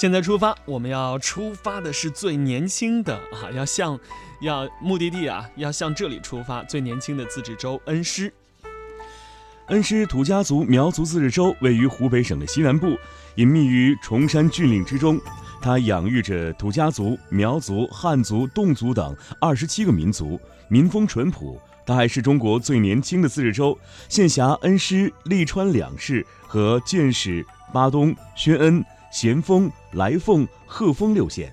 现在出发，我们要出发的是最年轻的啊，要向，要目的地啊，要向这里出发。最年轻的自治州恩施，恩施土家族苗族自治州位于湖北省的西南部，隐秘于崇山峻岭之中。它养育着土家族、苗族、汉族、侗族等二十七个民族，民风淳朴。它还是中国最年轻的自治州，现辖恩施、利川两市和建始、巴东、宣恩。咸丰、来凤、鹤峰六县，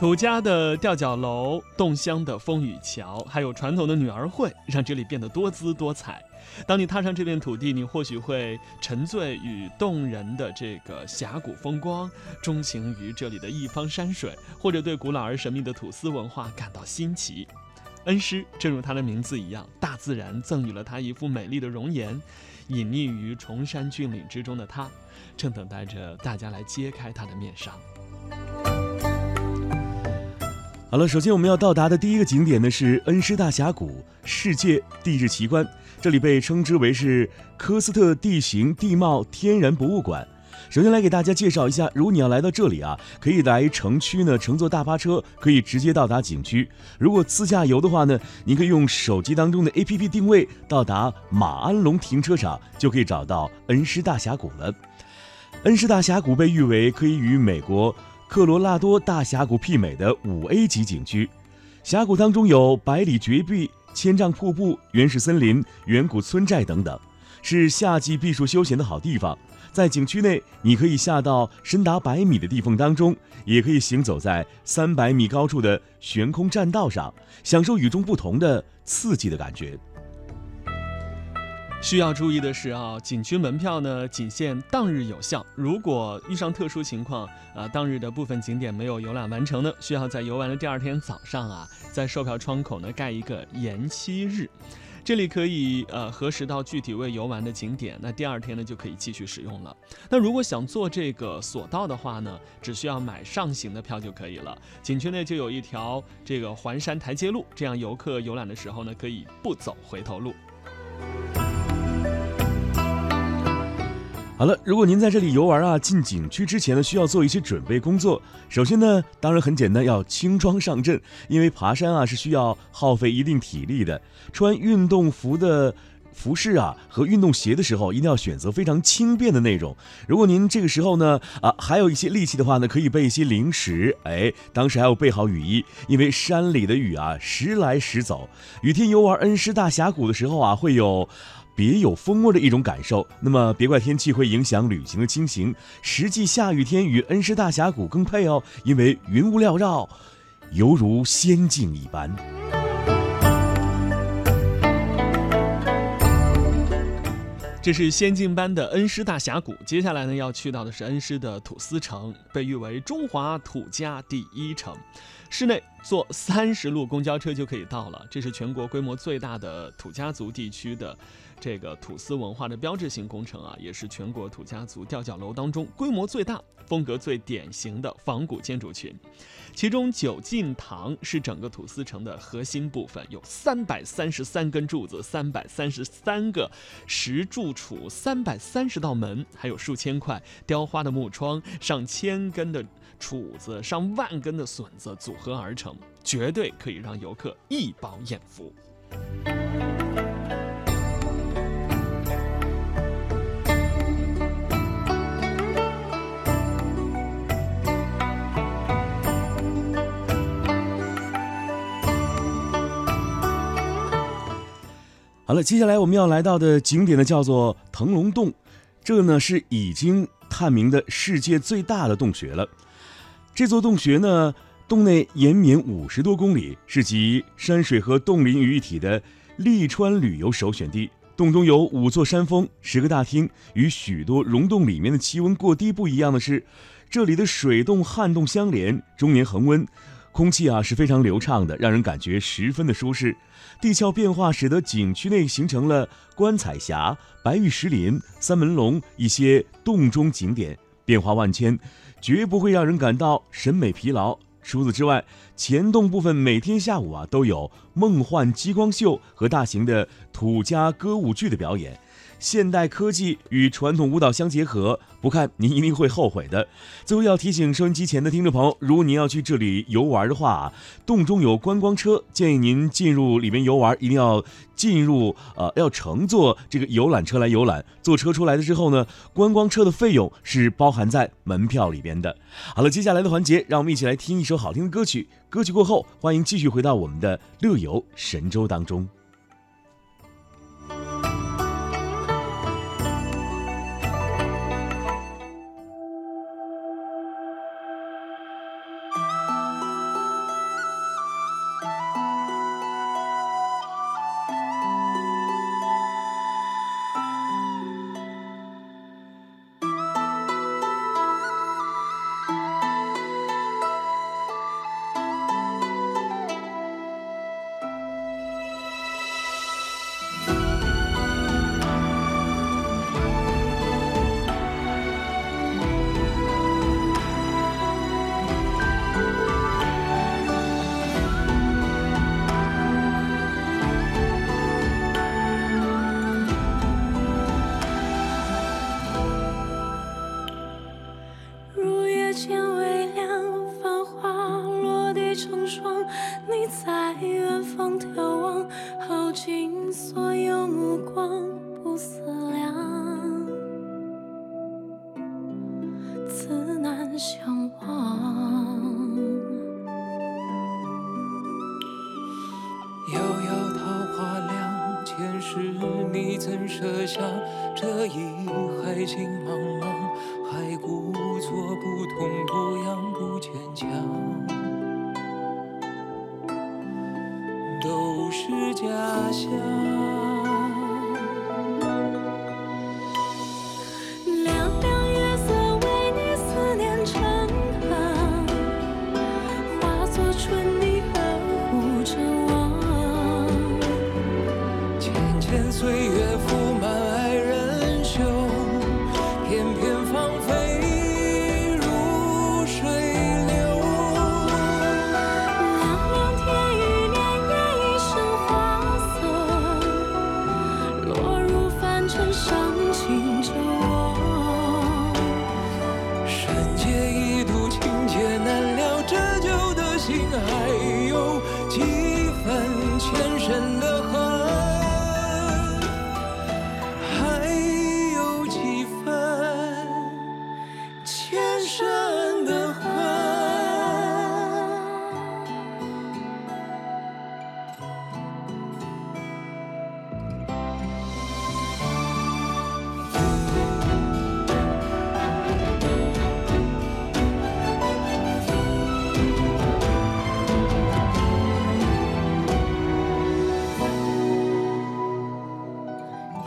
土家的吊脚楼、侗乡的风雨桥，还有传统的女儿会，让这里变得多姿多彩。当你踏上这片土地，你或许会沉醉于动人的这个峡谷风光，钟情于这里的一方山水，或者对古老而神秘的土司文化感到新奇。恩施，正如它的名字一样，大自然赠予了它一副美丽的容颜。隐匿于崇山峻岭之中的他，正等待着大家来揭开他的面纱。好了，首先我们要到达的第一个景点呢是恩施大峡谷世界地质奇观，这里被称之为是科斯特地形地貌天然博物馆。首先来给大家介绍一下，如果你要来到这里啊，可以来城区呢，乘坐大巴车可以直接到达景区。如果自驾游的话呢，你可以用手机当中的 APP 定位到达马鞍龙停车场，就可以找到恩施大峡谷了。恩施大峡谷被誉为可以与美国科罗拉多大峡谷媲美的五 A 级景区。峡谷当中有百里绝壁、千丈瀑布、原始森林、远古村寨等等，是夏季避暑休闲的好地方。在景区内，你可以下到深达百米的地缝当中，也可以行走在三百米高处的悬空栈道上，享受与众不同的刺激的感觉。需要注意的是啊，景区门票呢仅限当日有效，如果遇上特殊情况，啊，当日的部分景点没有游览完成呢，需要在游玩的第二天早上啊，在售票窗口呢盖一个延期日。这里可以呃核实到具体未游玩的景点，那第二天呢就可以继续使用了。那如果想坐这个索道的话呢，只需要买上行的票就可以了。景区内就有一条这个环山台阶路，这样游客游览的时候呢可以不走回头路。好了，如果您在这里游玩啊，进景区之前呢，需要做一些准备工作。首先呢，当然很简单，要轻装上阵，因为爬山啊是需要耗费一定体力的。穿运动服的服饰啊和运动鞋的时候，一定要选择非常轻便的那种。如果您这个时候呢啊还有一些力气的话呢，可以备一些零食。哎，当时还要备好雨衣，因为山里的雨啊时来时走。雨天游玩恩施大峡谷的时候啊，会有。别有风味的一种感受。那么，别怪天气会影响旅行的进行。实际下雨天与恩施大峡谷更配哦，因为云雾缭绕，犹如仙境一般。这是仙境般的恩施大峡谷。接下来呢，要去到的是恩施的土司城，被誉为中华土家第一城。市内坐三十路公交车就可以到了。这是全国规模最大的土家族地区的。这个土司文化的标志性工程啊，也是全国土家族吊脚楼当中规模最大、风格最典型的仿古建筑群。其中九进堂是整个土司城的核心部分，有三百三十三根柱子、三百三十三个石柱础、三百三十道门，还有数千块雕花的木窗、上千根的杵子、上万根的笋子组合合而成，绝对可以让游客一饱眼福。好了，接下来我们要来到的景点呢，叫做腾龙洞，这呢是已经探明的世界最大的洞穴了。这座洞穴呢，洞内延绵五十多公里，是集山水和洞林于一体的利川旅游首选地。洞中有五座山峰、十个大厅。与许多溶洞里面的气温过低不一样的是，这里的水洞、旱洞相连，终年恒温。空气啊是非常流畅的，让人感觉十分的舒适。地壳变化使得景区内形成了观彩峡、白玉石林、三门龙一些洞中景点，变化万千，绝不会让人感到审美疲劳。除此之外，前洞部分每天下午啊都有梦幻激光秀和大型的土家歌舞剧的表演。现代科技与传统舞蹈相结合，不看您一定会后悔的。最后要提醒收音机前的听众朋友，如果您要去这里游玩的话啊，洞中有观光车，建议您进入里面游玩，一定要进入呃要乘坐这个游览车来游览。坐车出来的之后呢，观光车的费用是包含在门票里边的。好了，接下来的环节，让我们一起来听一首好听的歌曲。歌曲过后，欢迎继续回到我们的乐游神州当中。相望，遥遥桃花凉。前世你怎设想这一海情茫茫，还故作不痛不痒不坚强，都是假象。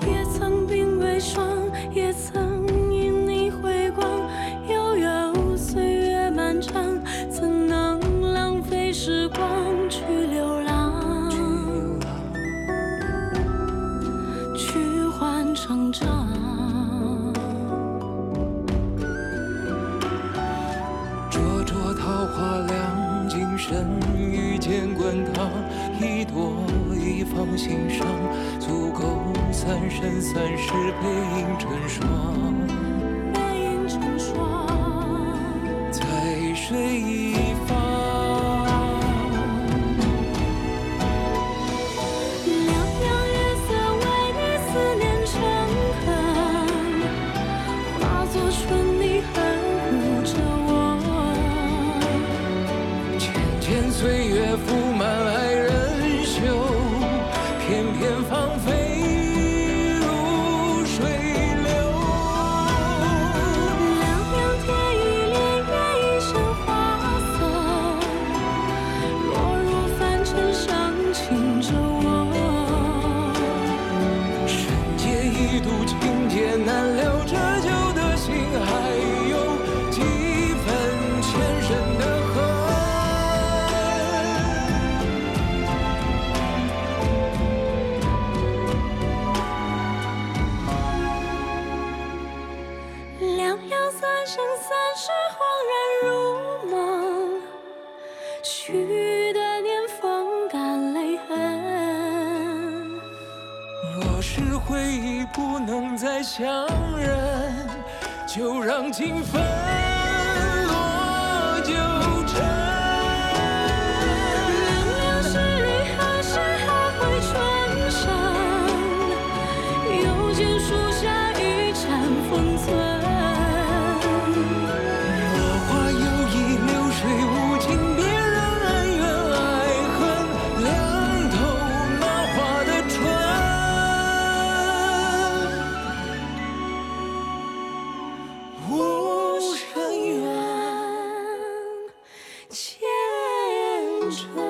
也曾鬓微霜也曾因你回光悠悠岁月漫长怎能浪费时光去流浪？去流浪去换成长。灼灼桃花凉今生间滚烫，一朵一放心上，足够三生三世背影成双。若是回忆不能再相认，就让情分落九牵着。